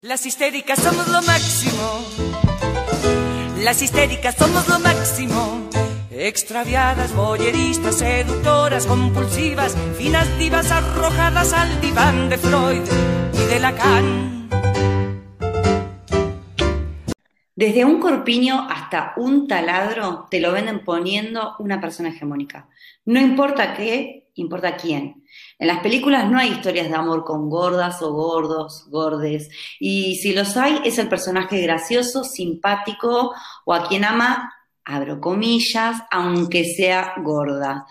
Las histéricas somos lo máximo. Las histéricas somos lo máximo. Extraviadas, boyeristas, seductoras, compulsivas, finas divas arrojadas al diván de Freud y de Lacan. Desde un corpiño hasta un taladro te lo venden poniendo una persona hegemónica. No importa qué, importa quién. En las películas no hay historias de amor con gordas o gordos, gordes. Y si los hay, es el personaje gracioso, simpático o a quien ama, abro comillas, aunque sea gorda.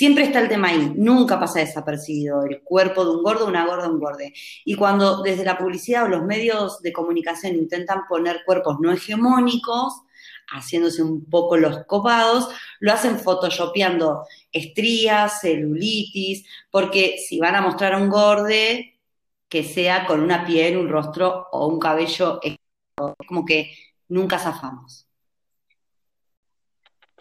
Siempre está el tema ahí, nunca pasa desapercibido. El cuerpo de un gordo, una gorda, un gorde. Y cuando desde la publicidad o los medios de comunicación intentan poner cuerpos no hegemónicos, haciéndose un poco los copados, lo hacen photoshopeando estrías, celulitis, porque si van a mostrar a un gorde, que sea con una piel, un rostro o un cabello, como que nunca zafamos.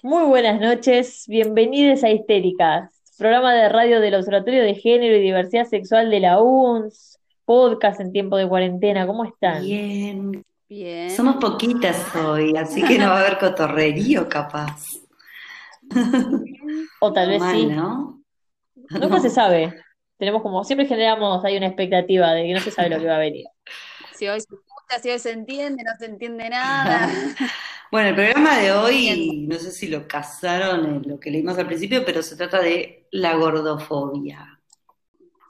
Muy buenas noches, bienvenidos a Histéricas, programa de radio del Observatorio de Género y Diversidad Sexual de la UNS, podcast en tiempo de cuarentena, ¿cómo están? Bien, bien. Somos poquitas hoy, así que no va a haber cotorrerío capaz. O tal vez sí. ¿no? Nunca se sabe. Tenemos como, siempre generamos, hay una expectativa de que no se sabe lo que va a venir. Si hoy si hoy se entiende, no se entiende nada. bueno, el programa de hoy, no sé si lo casaron en lo que leímos al principio, pero se trata de la gordofobia.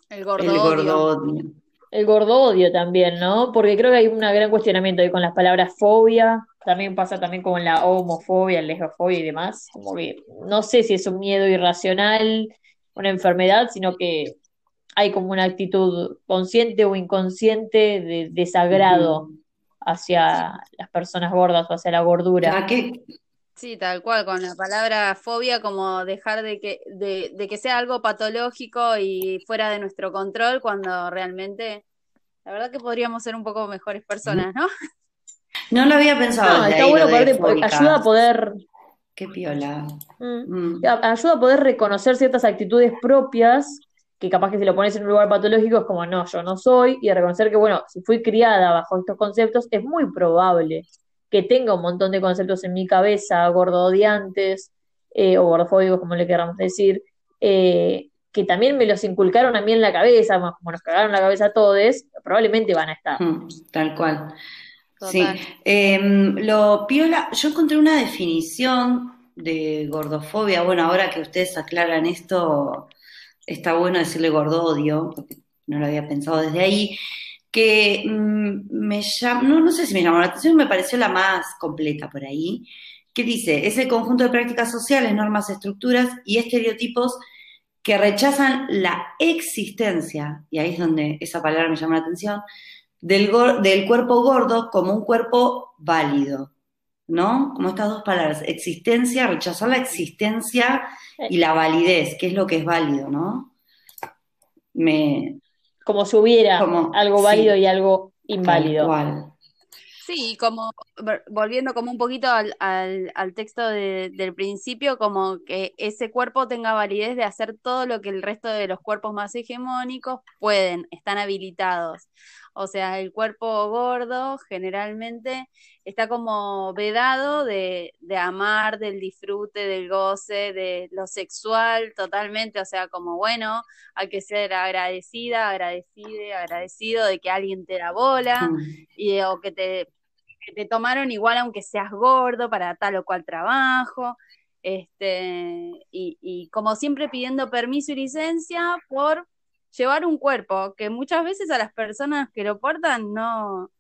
El gordodio. El gordodio. El también, ¿no? Porque creo que hay un gran cuestionamiento ahí con las palabras fobia, también pasa también con la homofobia, lesbofobia y demás, como que no sé si es un miedo irracional, una enfermedad, sino que hay como una actitud consciente o inconsciente de desagrado hacia las personas gordas o hacia la gordura. Sí, tal cual, con la palabra fobia, como dejar de que, de, de que sea algo patológico y fuera de nuestro control, cuando realmente, la verdad que podríamos ser un poco mejores personas, ¿no? No lo había pensado. No, está bueno poder, ayuda a poder. Qué piola. Mm. Mm. Ayuda a poder reconocer ciertas actitudes propias que capaz que si lo pones en un lugar patológico es como, no, yo no soy, y a reconocer que, bueno, si fui criada bajo estos conceptos, es muy probable que tenga un montón de conceptos en mi cabeza, gordodiantes, eh, o gordofóbicos, como le queramos decir, eh, que también me los inculcaron a mí en la cabeza, como nos cagaron la cabeza a todos, probablemente van a estar. Mm, tal cual. Sí, em, lo piola, yo encontré una definición de gordofobia, bueno, ahora que ustedes aclaran esto, está bueno decirle gordodio, porque no lo había pensado desde ahí, que mm, me llamó, no, no sé si me llamó la atención, me pareció la más completa por ahí, que dice, es el conjunto de prácticas sociales, normas, estructuras y estereotipos que rechazan la existencia, y ahí es donde esa palabra me llama la atención, del, del cuerpo gordo como un cuerpo válido, ¿no? Como estas dos palabras, existencia, rechazar la existencia y la validez, que es lo que es válido, ¿no? Me... Como si hubiera algo válido y algo inválido. Sí, como volviendo como un poquito al, al, texto del principio, como que ese cuerpo tenga validez de hacer todo lo que el resto de los cuerpos más hegemónicos pueden, están habilitados. O sea, el cuerpo gordo generalmente está como vedado de, de, amar, del disfrute, del goce, de lo sexual totalmente. O sea, como bueno, hay que ser agradecida, agradecide, agradecido de que alguien te da bola y, o que te, que te tomaron igual aunque seas gordo para tal o cual trabajo. Este, y, y como siempre pidiendo permiso y licencia por llevar un cuerpo que muchas veces a las personas que lo portan no,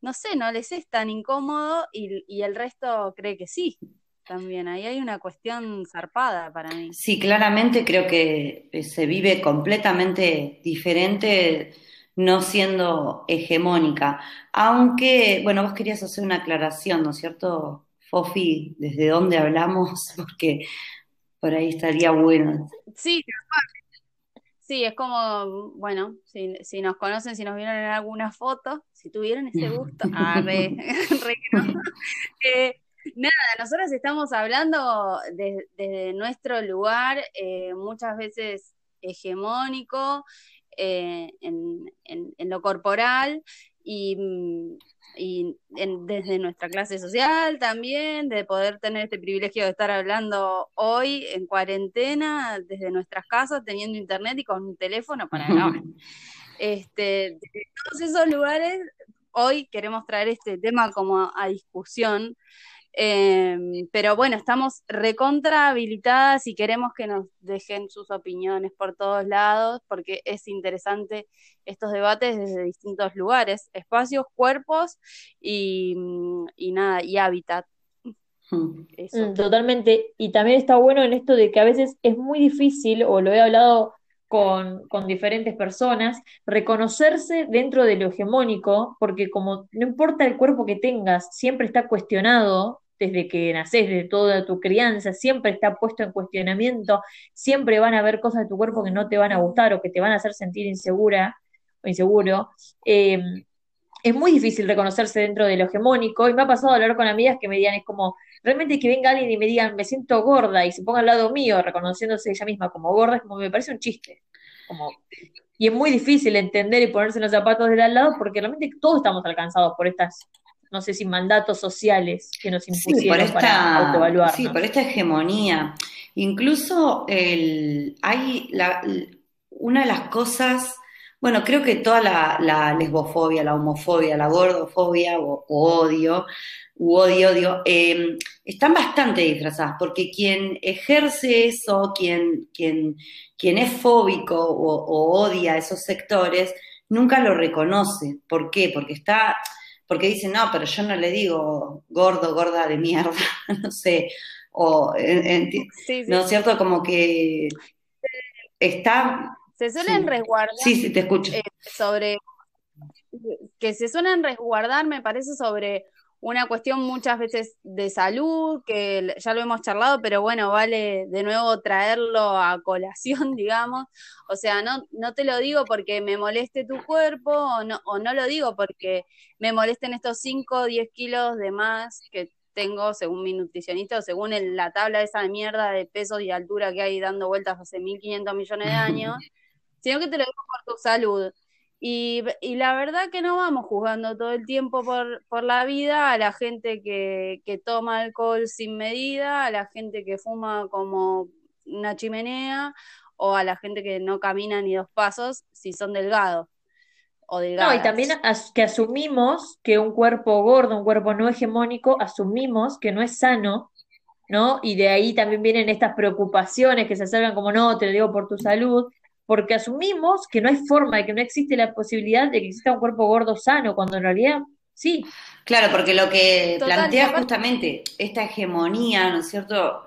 no sé, no les es tan incómodo y, y el resto cree que sí. También ahí hay una cuestión zarpada para mí. Sí, claramente creo que eh, se vive completamente diferente no siendo hegemónica. Aunque, bueno, vos querías hacer una aclaración, ¿no es cierto, Fofi? ¿Desde dónde hablamos? Porque por ahí estaría bueno. Sí, Sí, es como, bueno, si, si, nos conocen, si nos vieron en alguna foto, si tuvieron ese gusto, ah, re, eh, nada, nosotros estamos hablando desde nuestro lugar, eh, muchas veces hegemónico, eh, en, en, lo corporal, y, desde nuestra clase social también, de poder tener este privilegio de estar hablando hoy en cuarentena, desde nuestras casas, teniendo internet y con un teléfono para grabar. Este, de todos esos lugares, hoy queremos traer este tema como a discusión Em, pero bueno, estamos recontra habilitadas y queremos que nos dejen sus opiniones por todos lados, porque es interesante estos debates desde distintos lugares, espacios, cuerpos y, nada, y hábitat. Hmm. Mm, totalmente. Y también está bueno en esto de que a veces es muy difícil, o lo he hablado con, con, diferentes personas, reconocerse dentro de lo hegemónico, porque como no importa el cuerpo que tengas, siempre está cuestionado desde que naces, de toda tu crianza, siempre está puesto en cuestionamiento, siempre van a haber cosas de tu cuerpo que no te van a gustar o que te van a hacer sentir insegura o inseguro. Em, es muy difícil reconocerse dentro de lo hegemónico y me ha pasado hablar con amigas que me digan, es como, realmente que venga alguien y me digan, me siento gorda y se ponga al lado mío, reconociéndose ella misma como gorda, es como, me parece un chiste. Y es muy difícil entender y ponerse los zapatos del al lado porque realmente todos estamos alcanzados por estas no sé si mandatos sociales que nos impusieron esta, para autoevaluar. Sí, por esta hegemonía. Incluso el, hay la, una de las cosas, bueno, creo que toda la, lesbofobia, la homofobia, la gordofobia o, odio, u odio, odio em, están bastante disfrazadas, porque quien ejerce eso, quien, quien, quien es fóbico o, o odia esos sectores, nunca lo reconoce. ¿Por qué? Porque está porque dicen, no, pero yo no le digo gordo, gorda de mierda, no sé, o, ¿no es cierto? Como que está... Se suelen resguardar. Sí, sí, te escucho. Eh, sobre... Que se suelen resguardar, me parece, sobre una cuestión muchas veces de salud, que ya lo hemos charlado, pero bueno, vale de nuevo traerlo a colación, digamos. O sea, no, no te lo digo porque me moleste tu cuerpo, o no, o no lo digo porque me molesten estos 5 o 10 kilos de más que tengo según mi nutricionista o según la tabla esa de mierda de peso y altura que hay dando vueltas hace 1.500 millones de años, sino que te lo digo por tu salud. Y, y, la verdad que no vamos juzgando todo el tiempo por, por la vida a la gente que, que, toma alcohol sin medida, a la gente que fuma como una chimenea o a la gente que no camina ni dos pasos si son delgados. O delgadas. No, y también que asumimos que un cuerpo gordo, un cuerpo no hegemónico, asumimos que no es sano, ¿no? Y de ahí también vienen estas preocupaciones que se acercan como, no, te lo digo por tu salud, porque asumimos que no hay forma, de que no existe la posibilidad de que exista un cuerpo gordo sano, cuando en realidad sí. Claro, porque lo que plantea justamente esta hegemonía, ¿no es cierto?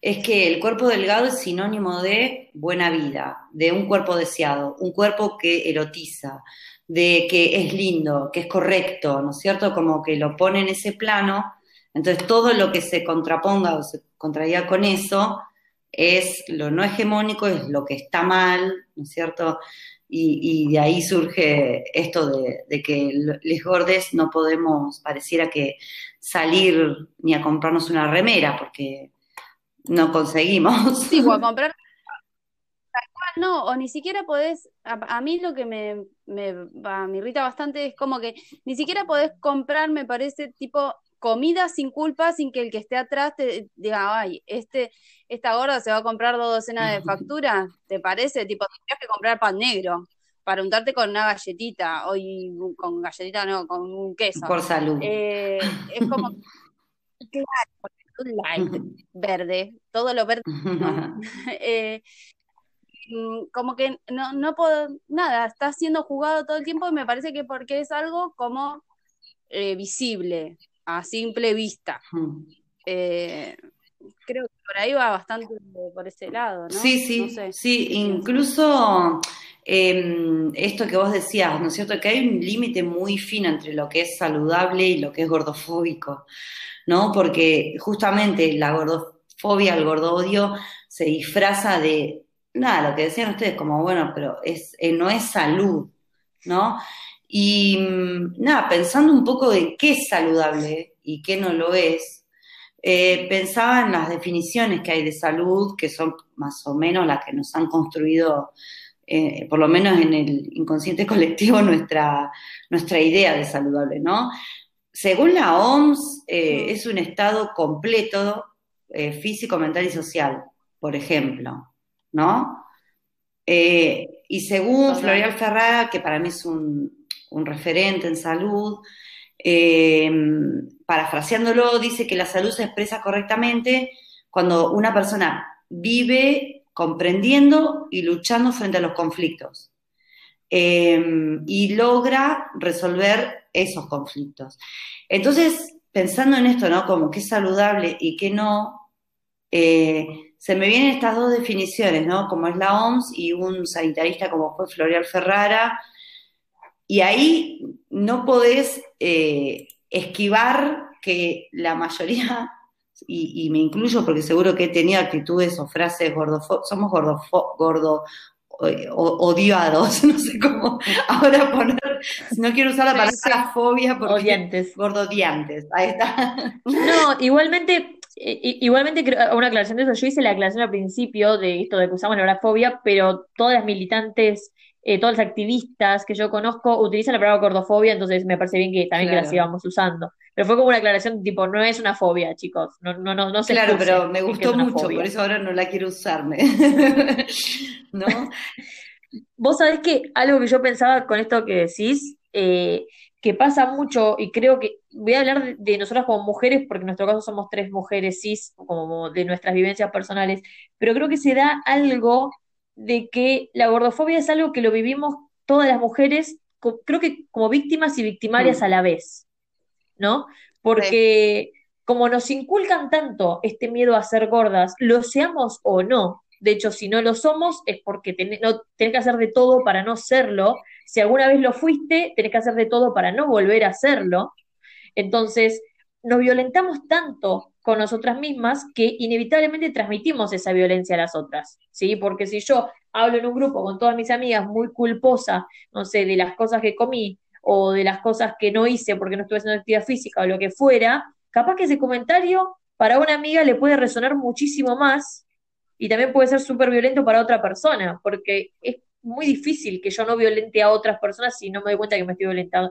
Es que el cuerpo delgado es sinónimo de buena vida, de un cuerpo deseado, un cuerpo que erotiza, de que es lindo, que es correcto, ¿no es cierto? Como que lo pone en ese plano. Entonces todo lo que se contraponga o se contraiga con eso es lo no hegemónico, es lo que está mal, ¿no es cierto? Y, de ahí surge esto de, que les gordes no podemos, pareciera que salir ni a comprarnos una remera, porque no conseguimos. Sí, o a comprar no, o ni siquiera podés, a, mí lo que me, me, me, irrita bastante es como que ni siquiera podés comprar, me parece, tipo comida sin culpa, sin que el que esté atrás te diga, ay, este, esta gorda se va a comprar dos docenas de facturas, ¿te parece? Tipo, tendrías que comprar pan negro para untarte con una galletita, o con galletita no, con un queso. Por salud. Eh, es como, claro, light, verde, todo lo verde. Eh, mm, como que no, no puedo, nada, está siendo jugado todo el tiempo y me parece que porque es algo como eh, visible, a simple vista. Eh, creo que por ahí va bastante por ese lado, ¿no? Sí, sí, sí, incluso em, esto que vos decías, ¿no es cierto? Que hay un límite muy fino entre lo que es saludable y lo que es gordofóbico, ¿no? Porque justamente la gordofobia, el gordodio, se disfraza de, nada, lo que decían ustedes, como, bueno, pero es, eh, no es salud, ¿no? Y mm, nada, pensando un poco de qué es saludable y qué no lo es, eh, pensaba en las definiciones que hay de salud, que son más o menos las que nos han construido eh, por lo menos en el inconsciente colectivo, nuestra, nuestra idea de saludable, ¿no? Según la OMS, eh, es un estado completo físico, mental y social, por ejemplo, ¿no? y según Florial Ferrara, que para mí es un, un referente en salud, parafraseándolo, dice que la salud se expresa correctamente cuando una persona vive comprendiendo y luchando frente a los conflictos. Em, y logra resolver esos conflictos. Entonces, pensando en esto, ¿no? Como qué es saludable y qué no, eh, se me vienen estas dos definiciones, ¿no? Como es la OMS y un sanitarista como fue Florial Ferrara. Y ahí no podés eh, esquivar que la mayoría y, me incluyo porque seguro que he tenido actitudes o frases gordofo somos gordofo gordo eh, odiados, no sé cómo ahora poner, no quiero usar la palabra fobia porque odiantes. gordodiantes, ahí está. No, igualmente, igualmente una aclaración de eso, yo hice la aclaración al principio de esto de que usamos la palabra fobia, pero todas las militantes eh, todos los activistas que yo conozco utilizan la palabra gordofobia, entonces me parece bien que también que la sigamos usando. Pero fue como una aclaración tipo, no es una fobia, chicos, no, no, no, no se Claro, pero me gustó mucho, por eso ahora no la quiero usarme. ¿No? Vos sabés que algo que yo pensaba con esto que decís, eh, que pasa mucho, y creo que voy a hablar de, de, nosotras como mujeres, porque en nuestro caso somos tres mujeres cis, como de nuestras vivencias personales, pero creo que se da algo de que la gordofobia es algo que lo vivimos todas las mujeres, creo que como víctimas y victimarias mm. a la vez, ¿no? Porque como nos inculcan tanto este miedo a ser gordas, lo seamos o no, de hecho, si no lo somos es porque tenés, no, tenés que hacer de todo para no serlo. Si alguna vez lo fuiste, tenés que hacer de todo para no volver a serlo. Entonces, nos violentamos tanto con nosotras mismas que inevitablemente transmitimos esa violencia a las otras, ¿sí? Porque si yo hablo en un grupo con todas mis amigas muy culposa, no sé, de las cosas que comí o de las cosas que no hice porque no estuve haciendo actividad física o lo que fuera, capaz que ese comentario para una amiga le puede resonar muchísimo más y también puede ser súper violento para otra persona, porque es muy difícil que yo no violente a otras personas si no me doy cuenta que me estoy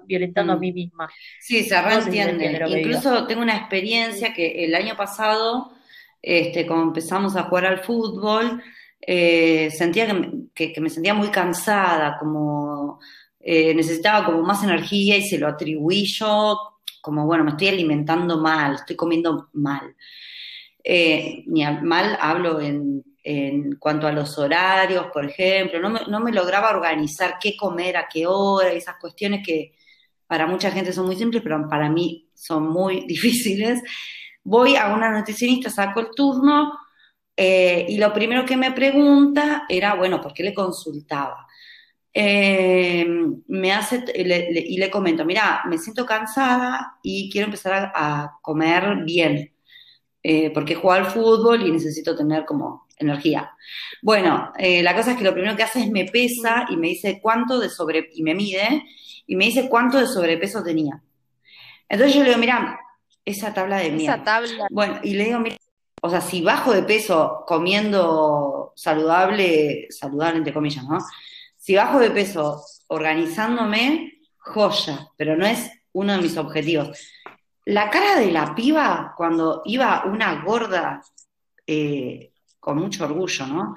violentando, a mm. mí misma. Sí, se reentiende. Incluso tengo una experiencia que el año pasado, este, cuando empezamos a jugar al fútbol, eh, sentía que, me sentía muy cansada, como eh, necesitaba como más energía y se lo atribuí yo, como bueno, me estoy alimentando mal, estoy comiendo mal. Eh, ni mal hablo en en cuanto a los horarios, por ejemplo, no me, no me, lograba organizar qué comer, a qué hora, esas cuestiones que para mucha gente son muy simples, pero para mí son muy difíciles. Voy a una nutricionista, saco el turno eh, y lo primero que me pregunta era, bueno, ¿por qué le consultaba? Eh, me hace y le comento, mira, me siento cansada y quiero empezar a, comer bien, eh, porque juego al fútbol y necesito tener como energía. Bueno, eh, la cosa es que lo primero que hace es me pesa y me dice cuánto de sobre, y me mide, y me dice cuánto de sobrepeso tenía. Entonces yo le digo, mira, esa tabla de mierda. Esa tabla. Bueno, y le digo, mira, o sea, si bajo de peso comiendo saludable, saludable entre comillas, ¿no? Si bajo de peso organizándome, joya, pero no es uno de mis objetivos. La cara de la piba cuando iba una gorda eh, con mucho orgullo, ¿no?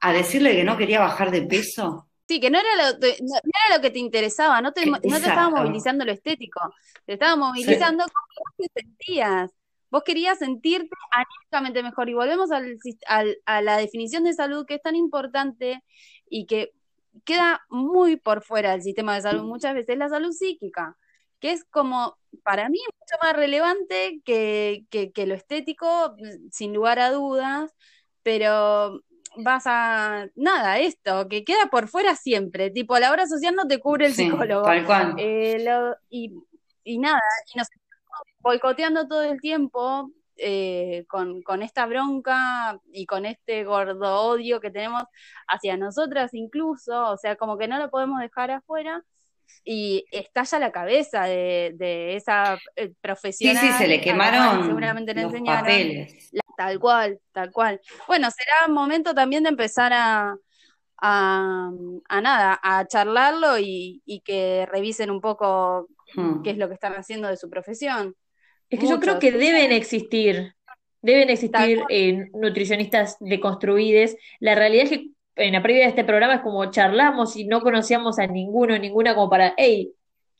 A decirle que no quería bajar de peso. Sí, que no era lo, no, era lo que te interesaba, no te, no te estaba movilizando lo estético, te estaba movilizando cómo te sentías. Vos querías sentirte anímicamente mejor. Y volvemos al, a la definición de salud que es tan importante y que queda muy por fuera del sistema de salud muchas veces, la salud psíquica, que es como, para mí, mucho más relevante que, que, que lo estético, sin lugar a dudas, pero vas a nada, esto, que queda por fuera siempre, tipo la obra social no te cubre el psicólogo. Tal cual. Eh, y, y, nada, y nos boicoteando todo el tiempo eh, con, con, esta bronca y con este gordo odio que tenemos hacia nosotras incluso, o sea, como que no lo podemos dejar afuera. Y estalla la cabeza de, de esa eh, profesional. Sí, sí, se le quemaron seguramente le los papeles. Tal cual, tal cual. Bueno, será momento también de empezar a, a, nada, a charlarlo y, que revisen un poco Hmm. qué es lo que están haciendo de su profesión. Es que yo creo que deben existir, deben existir eh, nutricionistas deconstruides. La realidad es que en la previa de este programa es como charlamos y no conocíamos a ninguno, ninguna como para, hey,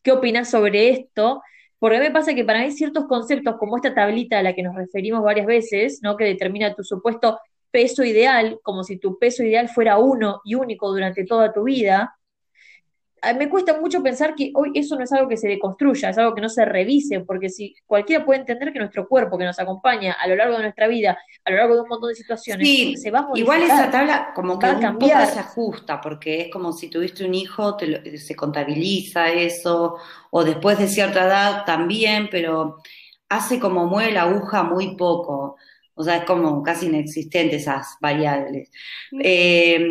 ¿qué opinas sobre esto? Porque a mí me pasa que para mí ciertos conceptos, como esta tablita a la que nos referimos varias veces, ¿no? que determina tu supuesto peso ideal, como si tu peso ideal fuera uno y único durante toda tu vida, me cuesta mucho pensar que hoy eso no es algo que se deconstruya, es algo que no se revise, porque si cualquiera puede entender que nuestro cuerpo que nos acompaña a lo largo de nuestra vida, a lo largo de un montón de situaciones, se va a Igual esa tabla como que un poco se ajusta, porque es como si tuviste un hijo, se contabiliza eso, o después de cierta edad también, pero hace como mueve la aguja muy poco. O sea, es como casi inexistente esas variables. Eh,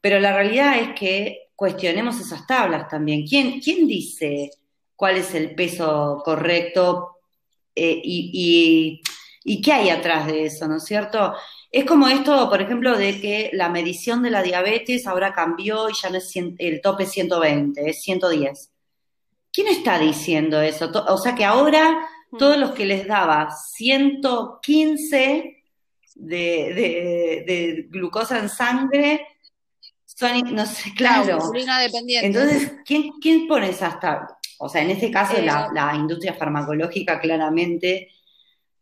pero la realidad es que cuestionemos esas tablas también. ¿Quién, quién dice cuál es el peso correcto eh, y, qué hay atrás de eso, ¿no es cierto? Es como esto, por ejemplo, de que la medición de la diabetes ahora cambió y ya no es el tope 120, es 110. ¿Quién está diciendo eso? O sea que ahora todos los que les daba 115 de, de glucosa en sangre son, no sé, claro. Entonces, ¿quién, ¿quién pone esas tablas? O sea, en este caso la, eh. industria farmacológica claramente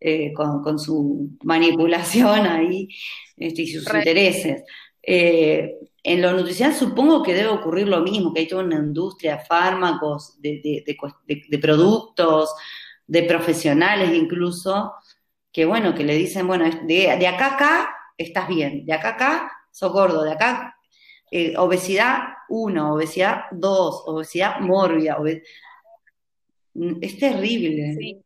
eh, con, su manipulación ahí este, y sus intereses. Eh, en lo nutricional supongo que debe ocurrir lo mismo, que hay toda una industria de fármacos, de, de, productos, de profesionales incluso, que bueno, que le dicen, bueno, de, acá a acá estás bien, de acá a acá sos gordo, de acá eh, obesidad 1, obesidad 2, obesidad mórbida. Es terrible.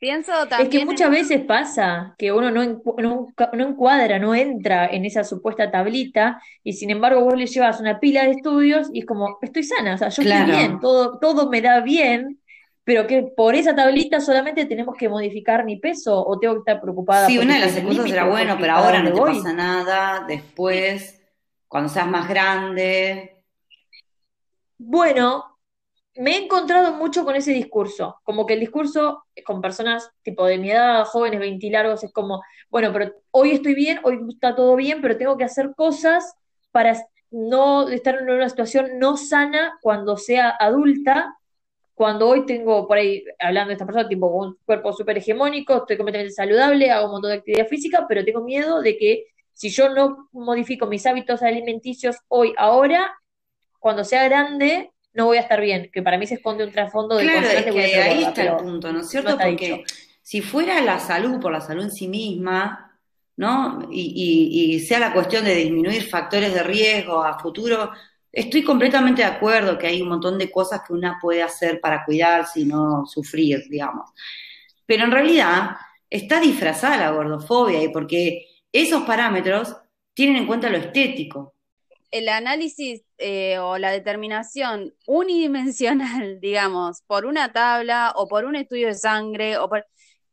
Pienso también. Es que muchas veces pasa que uno no, no, encuadra, no entra en esa supuesta tablita y sin embargo vos le llevas una pila de estudios y es como, estoy sana, o sea, yo estoy bien, todo, todo me da bien, pero que por esa tablita solamente tenemos que modificar mi peso o tengo que estar preocupada. Sí, una de las excusas era bueno, pero ahora no te pasa nada, después cuando seas más grande? Bueno, me he encontrado mucho con ese discurso, como que el discurso con personas tipo de mi edad, jóvenes, veintilargos, es como, bueno, pero hoy estoy bien, hoy está todo bien, pero tengo que hacer cosas para no estar en una situación no sana cuando sea adulta, cuando hoy tengo por ahí, hablando de esta persona, tipo un cuerpo súper hegemónico, estoy completamente saludable, hago un montón de actividad física, pero tengo miedo de que si yo no modifico mis hábitos alimenticios hoy, ahora, cuando sea grande, no voy a estar bien, que para mí se esconde un trasfondo de claro, es que ahí está el punto, ¿no es cierto? Porque si fuera la salud por la salud en sí misma, ¿no? Y, sea la cuestión de disminuir factores de riesgo a futuro, estoy completamente de acuerdo que hay un montón de cosas que una puede hacer para cuidarse y no sufrir, digamos. Pero en realidad está disfrazada la gordofobia y porque esos parámetros tienen en cuenta lo estético. El análisis eh, o la determinación unidimensional, digamos, por una tabla o por un estudio de sangre, o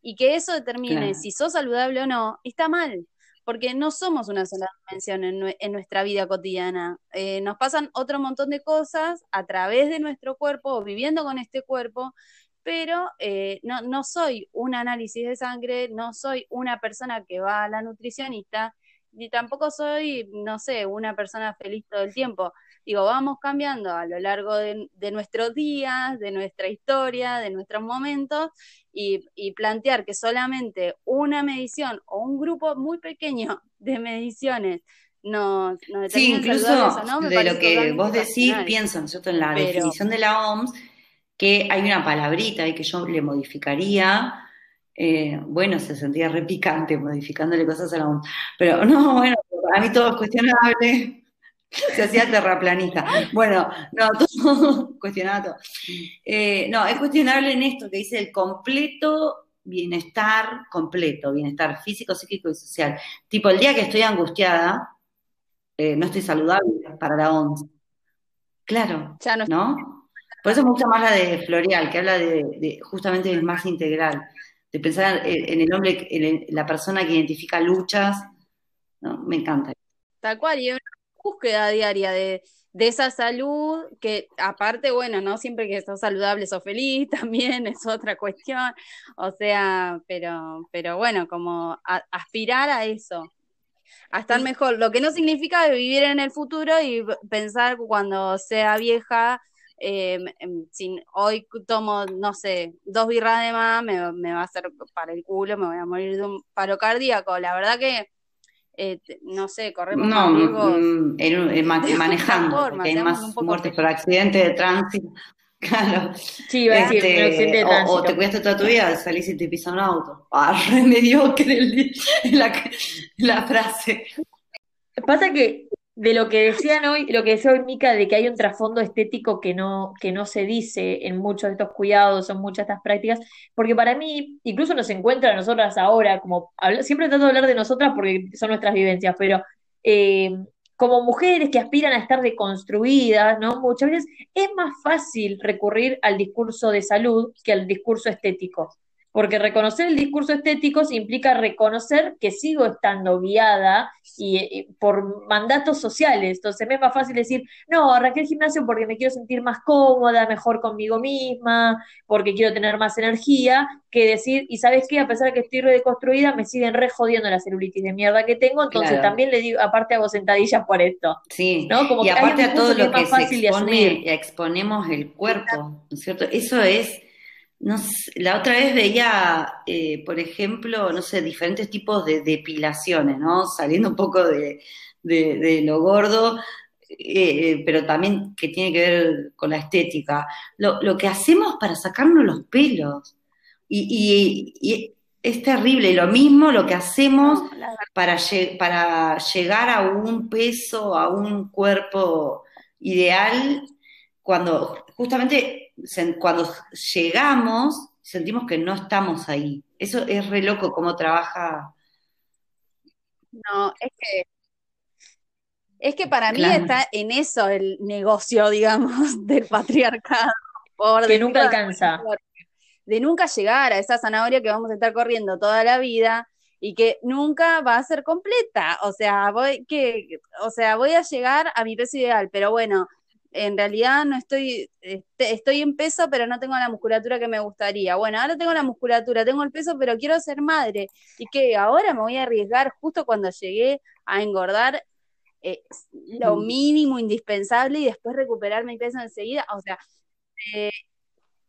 y que eso determine si sos saludable o no, está mal, porque no somos una sola dimensión en, nuestra vida cotidiana. Eh, nos pasan otro montón de cosas a través de nuestro cuerpo, viviendo con este cuerpo, pero eh, no, no soy un análisis de sangre, no soy una persona que va a la nutricionista, ni tampoco soy, no sé, una persona feliz todo el tiempo. Digo, vamos cambiando a lo largo de, nuestros días, de nuestra historia, de nuestros momentos, y, plantear que solamente una medición o un grupo muy pequeño de mediciones nos, nos Sí, incluso ¿no? de lo que vos decís, pienso, ¿no En la definición de la OMS, que hay una palabrita ahí que yo le modificaría. Eh, bueno, se sentía repicante modificándole cosas a la OMS. Pero no, bueno, a mí todo es cuestionable. Se hacía terraplanista. Bueno, no, todo cuestionado. Eh, no, es cuestionable en esto que dice el completo bienestar completo, bienestar físico, psíquico y social. Tipo, el día que estoy angustiada, eh, no estoy saludable para la OMS. Claro, ya no, ¿no? Por eso me gusta más la de Florial, que habla de, justamente de más integral, de pensar en el hombre, en la persona que identifica luchas, ¿no? Me encanta. Tal cual, y búsqueda diaria de, de esa salud, que aparte, bueno, no siempre que estás saludable sos feliz, también es otra cuestión, o sea, pero, pero bueno, como aspirar a eso, a estar mejor, lo que no significa vivir en el futuro y pensar cuando sea vieja, eh, sin, hoy tomo, no sé, dos birras de más, me, me va a hacer para el culo, me voy a morir de un paro cardíaco, la verdad que eh, no sé, corremos no, mm, en, manejando, porque hay más muertes por accidente de tránsito. Claro. Sí, iba a decir, este, accidente de tránsito. O, te cuidaste toda tu vida, salís y te pisa un auto. Ah, re mediocre la, la frase. Pasa que de lo que decían hoy, lo que decía hoy Mica, de que hay un trasfondo estético que no, que no se dice en muchos de estos cuidados, en muchas de estas prácticas, porque para mí, incluso nos encuentra a nosotras ahora, como siempre trato de hablar de nosotras porque son nuestras vivencias, pero eh, como mujeres que aspiran a estar deconstruidas, ¿no? Muchas veces es más fácil recurrir al discurso de salud que al discurso estético porque reconocer el discurso estético implica reconocer que sigo estando guiada y, por mandatos sociales. Entonces me es más fácil decir, no, arranqué el gimnasio porque me quiero sentir más cómoda, mejor conmigo misma, porque quiero tener más energía, que decir, y sabes qué, a pesar de que estoy reconstruida, me siguen re jodiendo la celulitis de mierda que tengo, entonces también le digo, aparte hago sentadillas por esto. Sí, ¿no? Como y aparte a todo lo que, se expone, exponemos el cuerpo, ¿no es cierto? Eso es no la otra vez veía, eh, por ejemplo, no sé, diferentes tipos de depilaciones, ¿no? Saliendo un poco de, lo gordo, eh, pero también que tiene que ver con la estética. Lo, que hacemos para sacarnos los pelos. Y, es terrible. Lo mismo lo que hacemos para, para llegar a un peso, a un cuerpo ideal, cuando justamente cuando llegamos, sentimos que no estamos ahí. Eso es re loco cómo trabaja. No, es que es que para mí está en eso el negocio, digamos, del patriarcado. Por que nunca alcanza. De nunca llegar a esa zanahoria que vamos a estar corriendo toda la vida y que nunca va a ser completa. O sea, voy, que, o sea, voy a llegar a mi peso ideal, pero bueno, en realidad no estoy, este, estoy en peso, pero no tengo la musculatura que me gustaría. Bueno, ahora tengo la musculatura, tengo el peso, pero quiero ser madre. Y que ahora me voy a arriesgar justo cuando llegué a engordar eh, lo mm. mínimo indispensable y después recuperar mi peso enseguida. O sea, eh,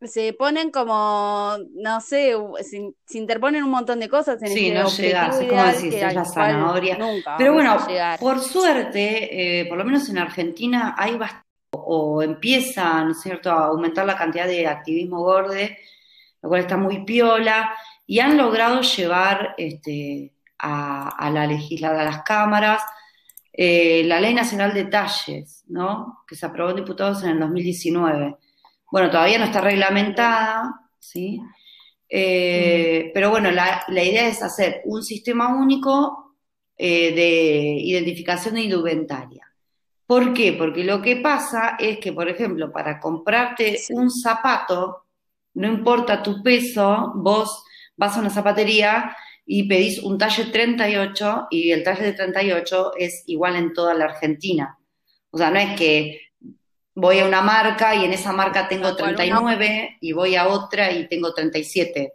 se ponen como, no sé, se, interponen un montón de cosas en sí, no llegas, es como decís, es la zanahoria. Pero bueno, por suerte, eh, por lo menos en Argentina hay bastante o empieza, ¿no es cierto?, a aumentar la cantidad de activismo gorde, lo cual está muy piola, y han logrado llevar este, a, la legislatura, a las cámaras, eh, la Ley Nacional de Talles, ¿no?, que se aprobó en diputados en el 2019. Bueno, todavía no está reglamentada, ¿sí? Eh, pero bueno, la, idea es hacer un sistema único eh, de identificación de indumentaria. ¿Por qué? Porque lo que pasa es que, por ejemplo, para comprarte un zapato, no importa tu peso, vos vas a una zapatería y pedís un talle 38 y el talle de 38 es igual en toda la Argentina. O sea, no es que voy a una marca y en esa marca tengo 39 y voy a otra y tengo 37.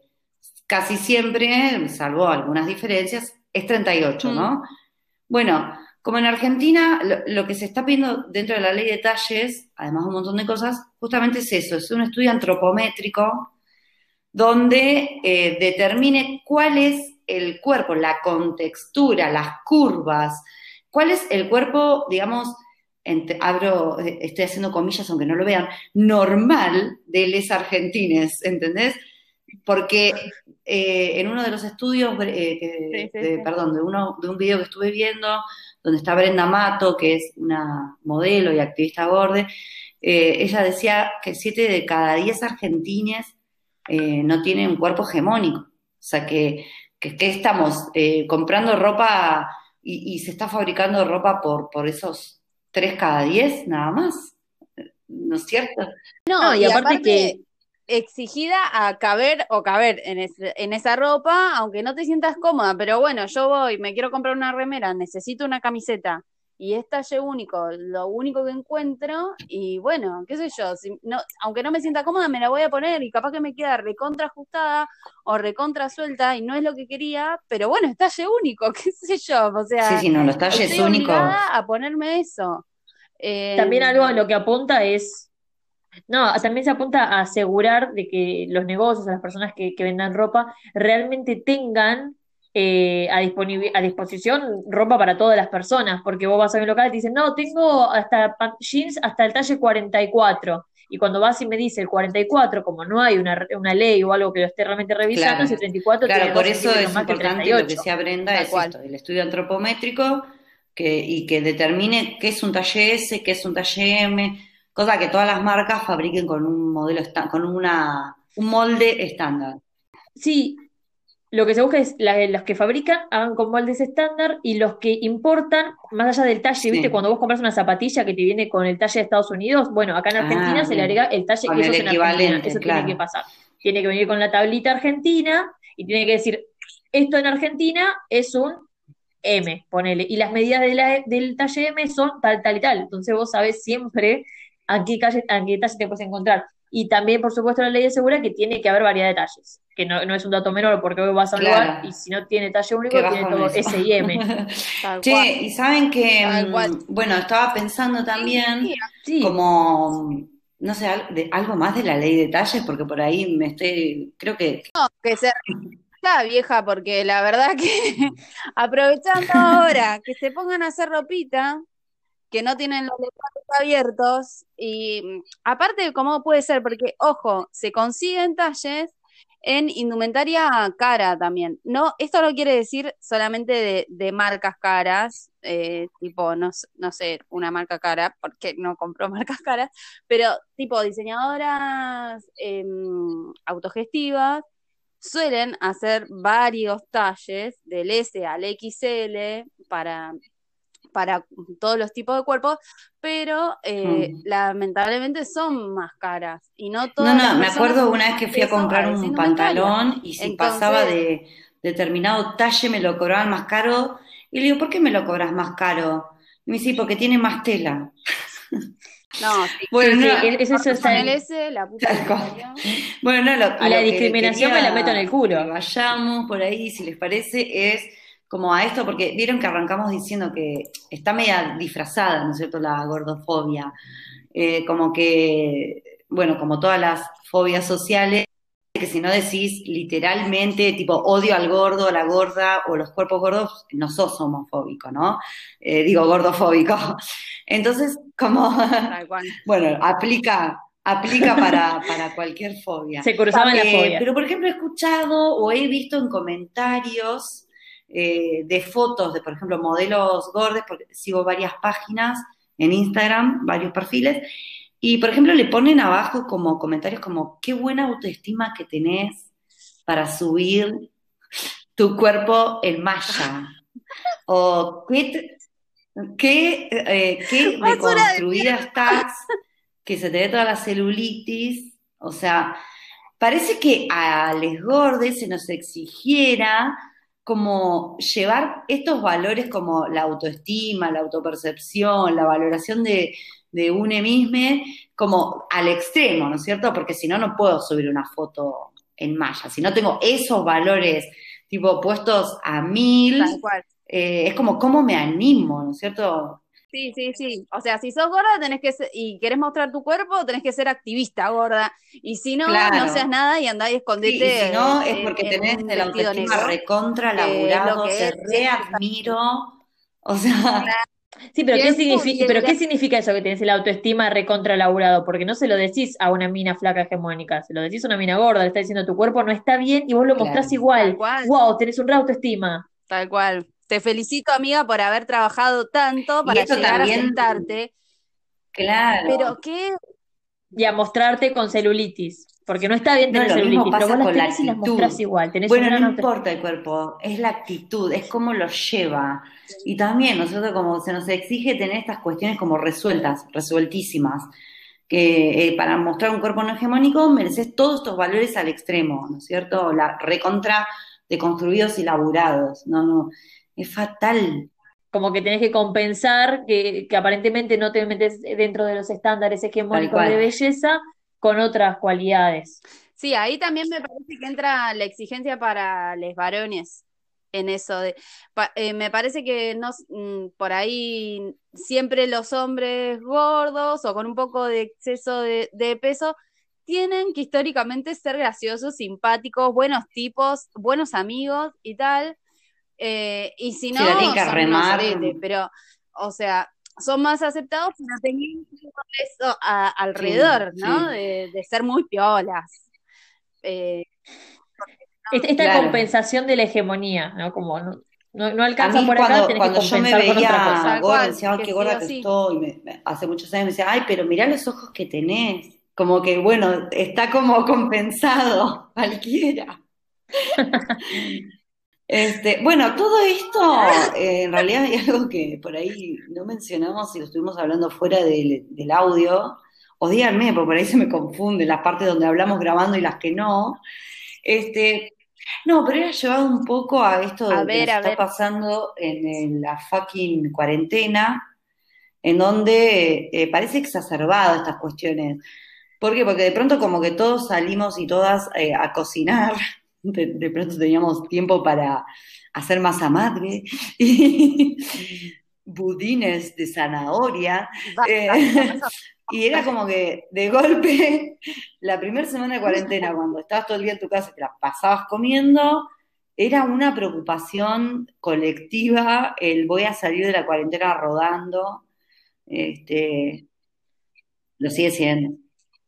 Casi siempre, salvo algunas diferencias, es 38, ¿no? Mm. Bueno, como en Argentina, lo, que se está pidiendo dentro de la ley de talles, además de un montón de cosas, justamente es eso, es un estudio antropométrico donde eh, determine cuál es el cuerpo, la contextura, las curvas, cuál es el cuerpo, digamos, abro, estoy haciendo comillas aunque no lo vean, normal de les argentines, ¿entendés? Porque eh, en uno de los estudios, eh, perdón, de, uno, de un video que estuve viendo, donde está Brenda Mato, que es una modelo y activista gorde, eh, ella decía que siete de cada diez argentines eh, no tienen un cuerpo hegemónico. O sea, que, que, estamos eh, comprando ropa y, se está fabricando ropa por, por esos tres cada diez nada más. ¿No es cierto? No, y, aparte, que exigida a caber o caber en, en, esa ropa, aunque no te sientas cómoda, pero bueno, yo voy, me quiero comprar una remera, necesito una camiseta y es talle único, lo único que encuentro, y bueno, qué sé yo, si no, aunque no me sienta cómoda, me la voy a poner y capaz que me queda recontra ajustada o recontra suelta y no es lo que quería, pero bueno, es talle único, qué sé yo, o sea, Sí, sí, no, los talles estoy únicos. a ponerme eso. Eh, También algo a lo que apunta es, no, también se apunta a asegurar de que los negocios, a las personas que, que vendan ropa, realmente tengan eh, a, a disposición ropa para todas las personas, porque vos vas a un local y te dicen, no, tengo hasta jeans hasta el talle 44. Y cuando vas y me dice el 44, como no hay una, una ley o algo que lo esté realmente revisando, Claro. ese 34 Claro, tiene por eso es más que importante lo que 38. decía Brenda, es esto, el estudio antropométrico que, y que determine qué es un talle S, qué es un talle M, cosa que todas las marcas fabriquen con un modelo, con una, un molde estándar. Sí, lo que se busca es la- los que fabrican hagan con moldes estándar y los que importan, más allá del talle, Sí. ¿viste? Cuando vos compras una zapatilla que te viene con el talle de Estados Unidos, bueno, acá en Ah, Argentina se le agrega el talle que eso es en Argentina, eso claro. tiene que pasar. Tiene que venir con la tablita argentina y tiene que decir, esto en Argentina es un M, ponele, y las medidas de la- del talle M son tal, tal y tal. Entonces vos sabés siempre a qué, calle, a qué talle te puedes encontrar. Y también, por supuesto, la ley asegura que tiene que haber variedad de talles, que no, no es un dato menor, porque hoy vas a un Claro. lugar y si no tiene talle único, tiene todo. S y M. Che, y saben que, mm, bueno, estaba pensando también Sí, Sí, como, no sé, al- de- algo más de la ley de talles, porque por ahí me estoy, creo que, que se está vieja, porque la verdad que aprovechando ahora que se pongan a hacer ropita, que no tienen los locales abiertos, y mm, aparte, ¿cómo puede ser? Porque, ojo, se consiguen talles en indumentaria cara también. No, esto no quiere decir solamente de, marcas caras, eh, tipo, no, no sé, una marca cara, porque no compró marcas caras, pero tipo diseñadoras em, autogestivas suelen hacer varios talles del S al XL para, para todos los tipos de cuerpos, pero eh, Mm. lamentablemente son más caras y no no, todas las no, me acuerdo una vez que fui a comprar un pantalón y si Entonces- pasaba de determinado talle me lo cobraban más caro y le digo, ¿por qué me lo cobras más caro? Y me dice, "Sí, porque tiene más tela. No, sí, Bueno, sí, no, es- eso está el S, la puta. Bueno, no, lo, a Y la lo que discriminación me la meto en el culo. vayamos por ahí, si les parece, es como a esto, porque vieron que arrancamos diciendo que está media disfrazada, ¿no es cierto?, la gordofobia. Eh, como que, bueno, como todas las fobias sociales, que si no decís literalmente, tipo, odio al gordo, a la gorda o los cuerpos gordos, no sos homofóbico, ¿no? Eh, digo, gordofóbico. Entonces, como, bueno, aplica, aplica para, para cualquier fobia. se cruzaban Eh, fobias. pero, por ejemplo, he escuchado o he visto en comentarios eh, de fotos de, por ejemplo, modelos gordes, porque sigo varias páginas en Instagram, varios perfiles, y, por ejemplo, le ponen abajo como comentarios como, qué buena autoestima que tenés para subir tu cuerpo en malla. O qué, qué, eh, qué de estás, que se te ve toda la celulitis. O sea, parece que a les gordes se nos exigiera como llevar estos valores como la autoestima, la autopercepción, la valoración de, de uno mismo, como al extremo, ¿no es cierto? Porque si no, no puedo subir una foto en malla. Si no tengo esos valores, tipo, puestos a mil, eh, es como, ¿cómo me animo, ¿no es cierto? Sí, sí, sí. O sea, si sos gorda tenés que ser, y querés mostrar tu cuerpo, tenés que ser activista gorda. Y si no, Claro. no seas nada y andá y Sí, escondete. y si no, es porque en tenés el autoestima recontra lo laburado, que te es, sí, readmiro. O sea, Sí, pero ¿qué significa, pero qué significa eso que tenés el autoestima recontralaburado? Porque no se lo decís a una mina flaca hegemónica, se lo decís a una mina gorda, le está diciendo tu cuerpo no está bien y vos lo Claro. mostrás igual. Tal cual. Wow, tenés un re autoestima. Tal cual. Te felicito, amiga, por haber trabajado tanto para llegar también- a sentarte. claro. Pero qué Y a mostrarte con celulitis. Porque no está bien No, tener lo mismo celulitis, pero pasa las con la tenés y las actitud. mostrás igual. Tenés Bueno, no importa el cuerpo, es la actitud, es cómo lo lleva. Y también nosotros como se nos exige tener estas cuestiones como resueltas, resueltísimas, que eh, para mostrar un cuerpo no hegemónico mereces todos estos valores al extremo, ¿no es cierto? La recontra deconstruidos y laburados, no, no, es fatal. como que tenés que compensar que, que aparentemente no te metes dentro de los estándares hegemónicos de belleza con otras cualidades. Sí, ahí también me parece que entra la exigencia para los varones en eso de eh, me parece que no mm, por ahí siempre los hombres gordos o con un poco de exceso de, peso tienen que históricamente ser graciosos, simpáticos, buenos tipos, buenos amigos y tal. Eh, y si no, son pero, o sea, son más aceptados, pero tenían eso alrededor, ¿no? De, de, ser muy piolas. Eh, esta compensación de la hegemonía, ¿no? Como no, no, alcanza por acá, cuando, cuando yo me veía gorda, decía, qué gorda que estoy, hace muchos años me decía, ay, pero mirá los ojos que tenés. Como que, bueno, está como compensado cualquiera. Este, bueno, todo esto eh, en realidad hay algo que por ahí no mencionamos y lo estuvimos hablando fuera del, del audio, o díganme, porque por ahí se me confunde las partes donde hablamos grabando y las que no. Este, no, pero era llevado un poco a esto de que está pasando en, la fucking cuarentena, en donde eh, parece exacerbado estas cuestiones. ¿Por qué? Porque de pronto como que todos salimos y todas eh, a cocinar, de, pronto teníamos tiempo para hacer masa madre y budines de zanahoria. Y era como que de golpe, la primera semana de cuarentena, cuando estabas todo el día en tu casa y te la pasabas comiendo, era una preocupación colectiva el voy a salir de la cuarentena rodando. Este, lo sigue siendo.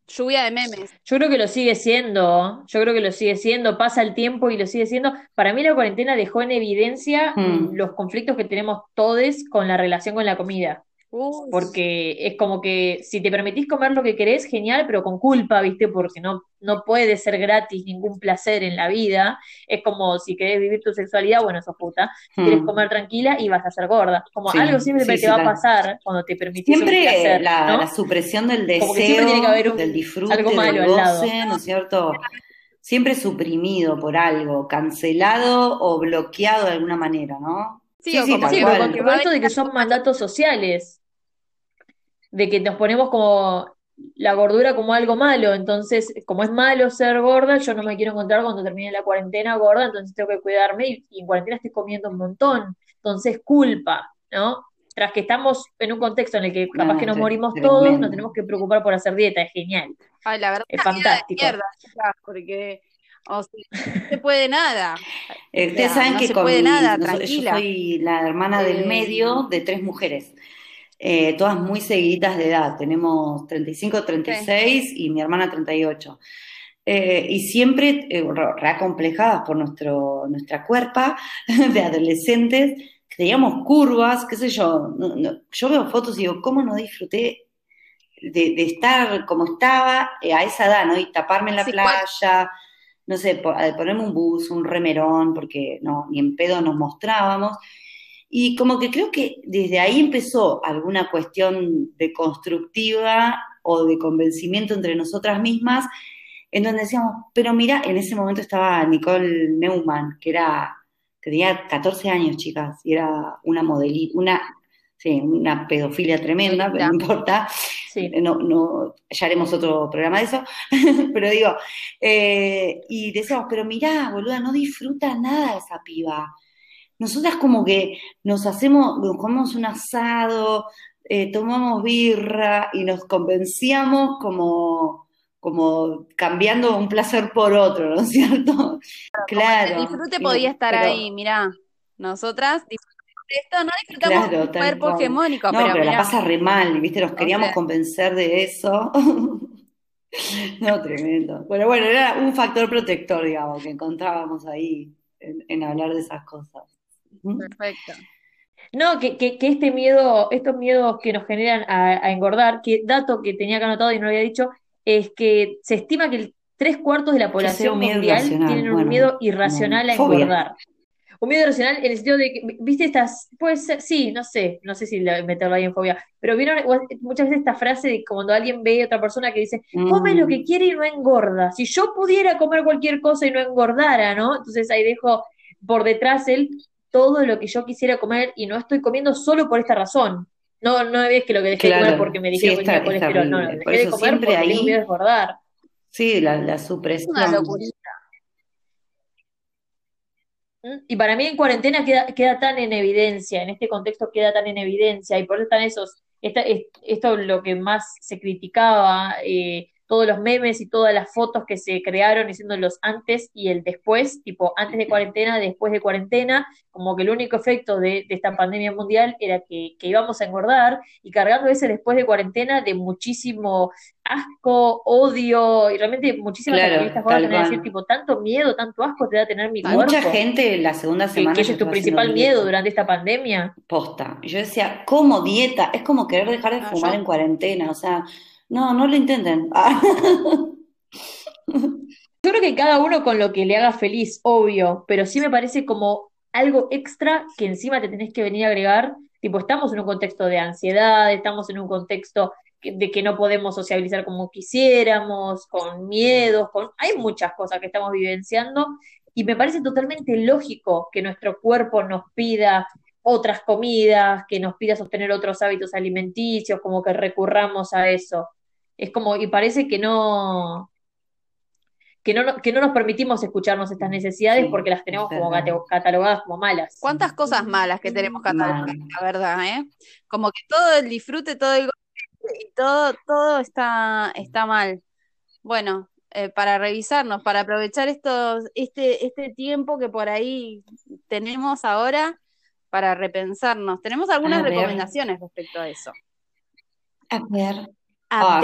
Lluvia de memes. Yo creo que lo sigue siendo, yo creo que lo sigue siendo, pasa el tiempo y lo sigue siendo. Para mí la cuarentena dejó en evidencia hmm. los conflictos que tenemos todos con la relación con la comida. Porque es como que si te permitís comer lo que querés, genial, pero con culpa, ¿viste? Porque no, no puede ser gratis ningún placer en la vida. Es como si querés vivir tu sexualidad, bueno, sos puta. Si quieres hmm. comer tranquila y vas a ser gorda. Como algo siempre te va a pasar cuando te permitís siempre placer, la, la, supresión del deseo, tiene que haber del disfrute, algo malo del goce, ¿no es cierto? Siempre suprimido por algo, cancelado o bloqueado de alguna manera, ¿no? Sí, sí, sí, sí pero esto de que son mandatos sociales de que nos ponemos como la gordura como algo malo, entonces como es malo ser gorda, yo no me quiero encontrar cuando termine la cuarentena gorda, entonces tengo que cuidarme y, en cuarentena estoy comiendo un montón, entonces culpa, ¿no? Tras que estamos en un contexto en el que capaz que nos morimos todos, nos tenemos que preocupar por hacer dieta, es genial. Ay, la verdad es fantástico. Mierda, porque no se puede nada. Eh, ustedes saben que con nada, yo soy la hermana del eh, medio de tres mujeres. Eh, todas muy seguidas de edad. Tenemos 35, 36 y mi hermana 38. Eh, y siempre eh, reacomplejadas por nuestro, nuestra cuerpa de adolescentes, teníamos curvas, qué sé yo. yo veo fotos y digo, ¿cómo no disfruté de, estar como estaba a esa edad, ¿no? Y taparme en la playa, no sé, ponerme un bus, un remerón, porque no, ni en pedo nos mostrábamos. Y como que creo que desde ahí empezó alguna cuestión de constructiva o de convencimiento entre nosotras mismas, en donde decíamos, pero mira, en ese momento estaba Nicole Neumann, que era, tenía 14 años, chicas, y era una modelita, una, sí, una pedofilia tremenda, pero no importa. No, no, ya haremos otro programa de eso, pero digo, eh, y decíamos, pero mirá, boluda, no disfruta nada esa piba nosotras como que nos hacemos, nos comemos un asado, eh, tomamos birra y nos convencíamos como, como cambiando un placer por otro, ¿no es cierto? Claro. El disfrute podía estar ahí, mirá. Nosotras esto, no disfrutamos un cuerpo hegemónico. No, pero, la pasa re mal, ¿viste? Nos queríamos convencer de eso. no, tremendo. Bueno, bueno, era un factor protector, digamos, que encontrábamos ahí en hablar de esas cosas. Perfecto. No, que, que, este miedo, estos miedos que nos generan a, engordar, que dato que tenía que anotado y no había dicho, es que se estima que el tres cuartos de la población mundial tienen un miedo irracional a engordar. Un miedo irracional en el sentido de que, viste estas, puede ser, sí, no sé, no sé si meterlo ahí en fobia, pero vieron muchas veces esta frase de cuando alguien ve a otra persona que dice, come lo que mm. quiere y no engorda. Si yo pudiera comer cualquier cosa y no engordara, ¿no? Entonces ahí dejo por detrás el todo lo que yo quisiera comer y no estoy comiendo solo por esta razón. No, no es que lo que dejé de comer porque me dijeron que tenía colesterol, no, no, dejé de comer porque ahí... tengo miedo de engordar. Sí, la, la supresión. Una locurita. ¿Mm? Y para mí en cuarentena queda, queda tan en evidencia, en este contexto queda tan en evidencia, y por eso están esos, esta, esto es lo que más se criticaba, eh, todos los memes y todas las fotos que se crearon diciendo los antes y el después, tipo antes de cuarentena, después de cuarentena, como que el único efecto de, esta pandemia mundial era que, íbamos a engordar y cargando ese después de cuarentena de muchísimo asco, odio y realmente muchísimas claro, van a decir tipo tanto miedo, tanto asco te da tener mi cuerpo. Mucha gente la segunda semana que, ese es tu principal miedo durante esta pandemia. Posta. Yo decía, ¿cómo dieta? Es como querer dejar de ah, fumar en cuarentena, o sea, no, no lo intenten. Yo creo que cada uno con lo que le haga feliz, obvio, pero sí me parece como algo extra que encima te tenés que venir a agregar. Tipo, estamos en un contexto de ansiedad, estamos en un contexto de que no podemos sociabilizar como quisiéramos, con miedos, con... hay muchas cosas que estamos vivenciando y me parece totalmente lógico que nuestro cuerpo nos pida otras comidas, que nos pida sostener otros hábitos alimenticios, como que recurramos a eso. Es como, y parece que no, que no, que no nos permitimos escucharnos estas necesidades porque las tenemos como catalogadas como malas. ¿Cuántas cosas malas que tenemos catalogadas, la verdad, eh? Como que todo el disfrute, todo el y todo, todo está, está mal. Bueno, eh, para revisarnos, para aprovechar estos, este, este tiempo que por ahí tenemos ahora para repensarnos. Tenemos algunas recomendaciones respecto a eso. A ver. Ah,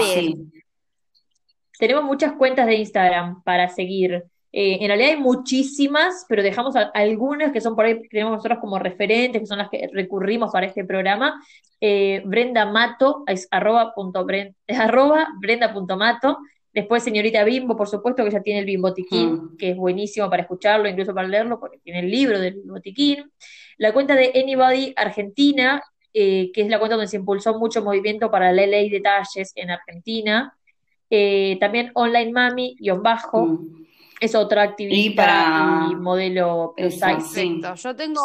Tenemos muchas cuentas de Instagram para seguir. Eh, en realidad hay muchísimas, pero dejamos algunas que son por ahí, tenemos nosotros como referentes, que son las que recurrimos para este programa. Eh, Brenda Mato, es arroba, punto brenda punto mato. Después señorita Bimbo, por supuesto, que ya tiene el Bimbotiquín, mm. que es buenísimo para escucharlo, incluso para leerlo, porque tiene el libro del Bimbotiquín. La cuenta de Anybody Argentina, eh, que es la cuenta donde se impulsó mucho movimiento para la ley de talles en Argentina. Eh, también Online Mami, guion bajo, mm. es otra activista y, modelo Perfecto. Yo tengo.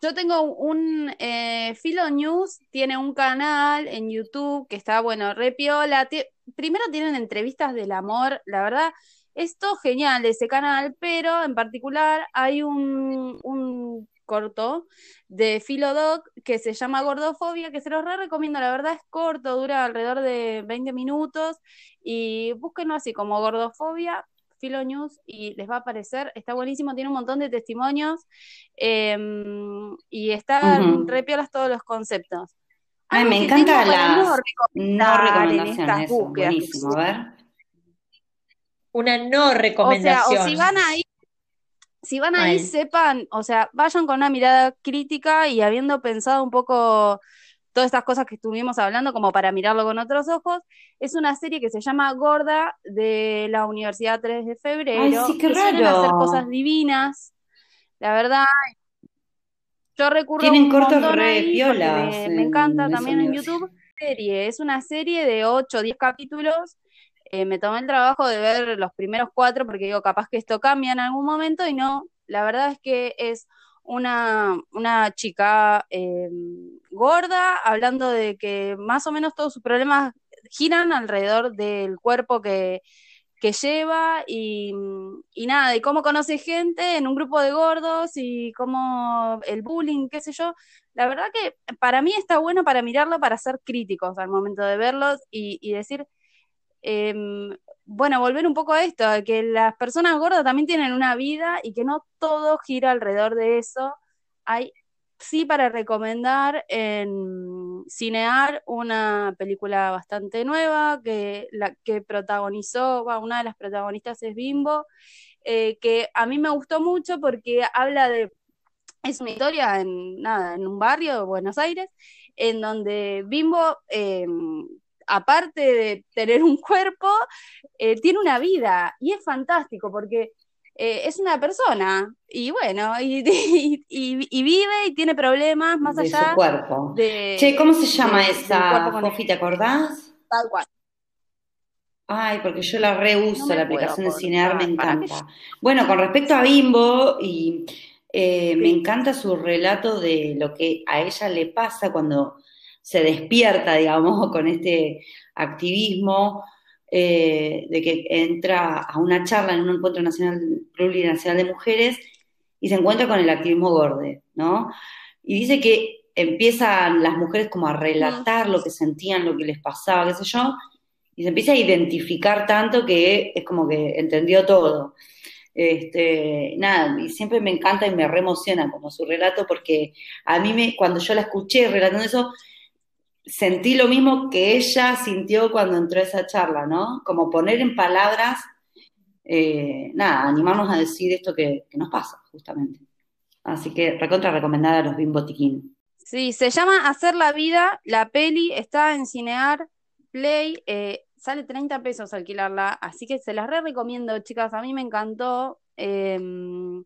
Yo tengo un eh, Filo News, tiene un canal en YouTube que está, bueno, repiola. Primero tienen entrevistas del amor, la verdad, esto genial ese canal, pero en particular hay un, un corto de Filodoc que se llama Gordofobia, que se los re recomiendo, la verdad es corto, dura alrededor de 20 minutos y búsquenlo así como Gordofobia, Filo News y les va a aparecer, está buenísimo, tiene un montón de testimonios em, y están re todos los conceptos. Ay, me encanta las no recomendaciones, eso, buenísimo, a ver una no recomendación. O sea, o si van ahí, si van ahí, sepan, o sea, vayan con una mirada crítica y habiendo pensado un poco todas estas cosas que estuvimos hablando, como para mirarlo con otros ojos, es una serie que se llama Gorda de la Universidad 3 de Febrero. Ay, sí, qué que raro. hacer cosas divinas. La verdad, yo recurro Tienen un cortos re me, me, encanta también en YouTube. Serie, es una serie de 8 o 10 capítulos eh, me tomé el trabajo de ver los primeros cuatro porque digo, capaz que esto cambia en algún momento y no, la verdad es que es una, una chica eh, gorda hablando de que más o menos todos sus problemas giran alrededor del cuerpo que, que lleva y, y, nada, y cómo conoce gente en un grupo de gordos y cómo el bullying, qué sé yo. La verdad que para mí está bueno para mirarlo, para ser críticos al momento de verlos y, y decir, Em, bueno, volver un poco a esto, que las personas gordas también tienen una vida y que no todo gira alrededor de eso. Hay sí para recomendar en Cinear una película bastante nueva que la que protagonizó, una de las protagonistas es Bimbo, eh, que a mí me gustó mucho porque habla de es una historia en nada en un barrio de Buenos Aires en donde Bimbo eh, aparte de tener un cuerpo, eh, tiene una vida y es fantástico porque eh, es una persona y bueno, y, vive y tiene problemas más allá de su cuerpo. che, ¿cómo se llama esa, Fofi, te acordás? Tal cual. Ay, porque yo la reuso, la aplicación de Cinear me encanta. Bueno, con respecto a Bimbo, y eh, me encanta su relato de lo que a ella le pasa cuando se despierta, digamos, con este activismo, eh, de que entra a una charla en un encuentro nacional, plurinacional de mujeres y se encuentra con el activismo gorde, ¿no? Y dice que empiezan las mujeres como a relatar lo que sentían, lo que les pasaba, qué sé yo, y se empieza a identificar tanto que es como que entendió todo. Este, nada, y siempre me encanta y me reemociona como su relato porque a mí me, cuando yo la escuché relatando eso, sentí lo mismo que ella sintió cuando entró a esa charla, ¿no? Como poner en palabras, eh, nada, animarnos a decir esto que, nos pasa, justamente. Así que recontra recomendada a los Bimbotiquín. Sí, se llama Hacer la Vida, la peli está en Cinear Play, eh, sale 30 pesos alquilarla, así que se las re recomiendo, chicas, a mí me encantó. Em,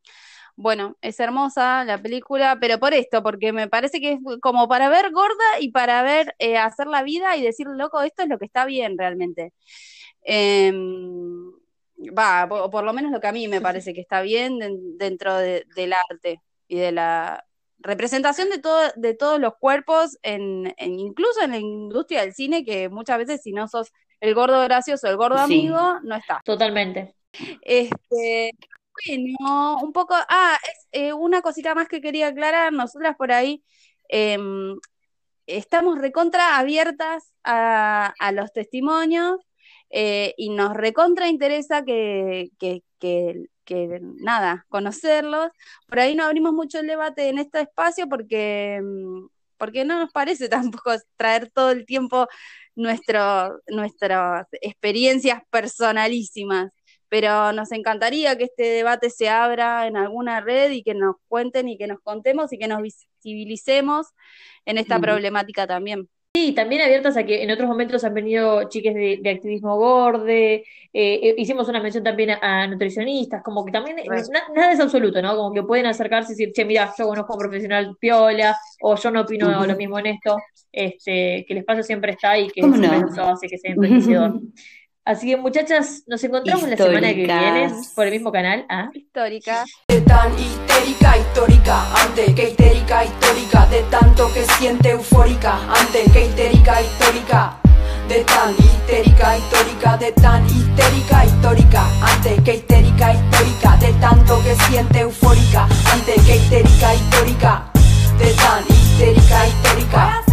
bueno, es hermosa la película, pero por esto, porque me parece que es como para ver gorda y para ver eh, hacer la vida y decir, loco, esto es lo que está bien realmente. Em, va, por, lo menos lo que a mí me parece que está bien dentro del arte y de la representación de, todo, de todos los cuerpos, en, incluso en la industria del cine, que muchas veces si no sos el gordo gracioso, el gordo amigo, no está. Totalmente. Este, bueno, un poco, ah, es eh, una cosita más que quería aclarar, nosotras por ahí em, estamos recontra abiertas a, los testimonios eh, y nos recontra interesa que, que, nada, conocerlos. Por ahí no abrimos mucho el debate en este espacio porque, em, porque no nos parece tampoco traer todo el tiempo nuestro, nuestras experiencias personalísimas pero nos encantaría que este debate se abra en alguna red y que nos cuenten y que nos contemos y que nos visibilicemos en esta problemática también. Sí, también abiertas a que en otros momentos han venido chiques de, activismo gorde, eh, eh, hicimos una mención también a, nutricionistas, como que también nada es absoluto, ¿no? Como que pueden acercarse y decir, che, mira, yo conozco a un profesional piola, o yo no opino lo mismo en esto, este, que el espacio siempre está y que siempre eso hace que sea enriquecedor. Así que muchachas, nos encontramos la semana que viene por el mismo canal. ¿ah? Histórica. De tan histérica, histórica, ante que histérica, histórica, de tanto que siente eufórica, ante que histérica, histórica. De tan histérica, histórica, de tan histérica, histórica, ante que histérica, histórica, de tanto que siente eufórica, ante que histérica, histórica, de tan histérica, histórica.